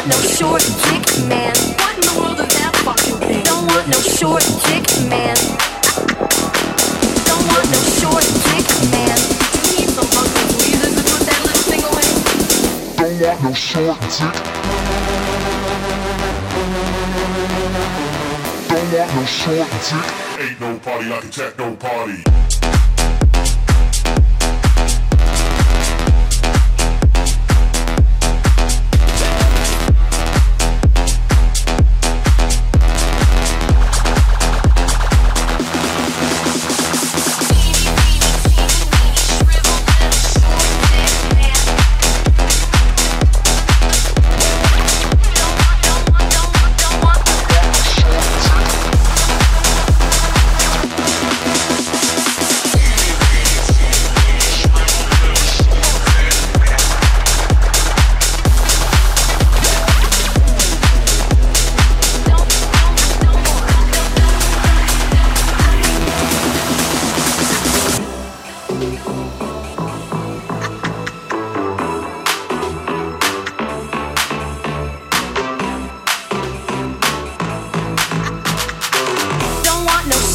want no short dick man. What in the world is that fucking thing? Don't want no short dick man. Don't want no short dick man. Need some fucking tweezers to put that little thing away. Don't want no short dick. Don't want no short dick. Ain't no party like a techno party.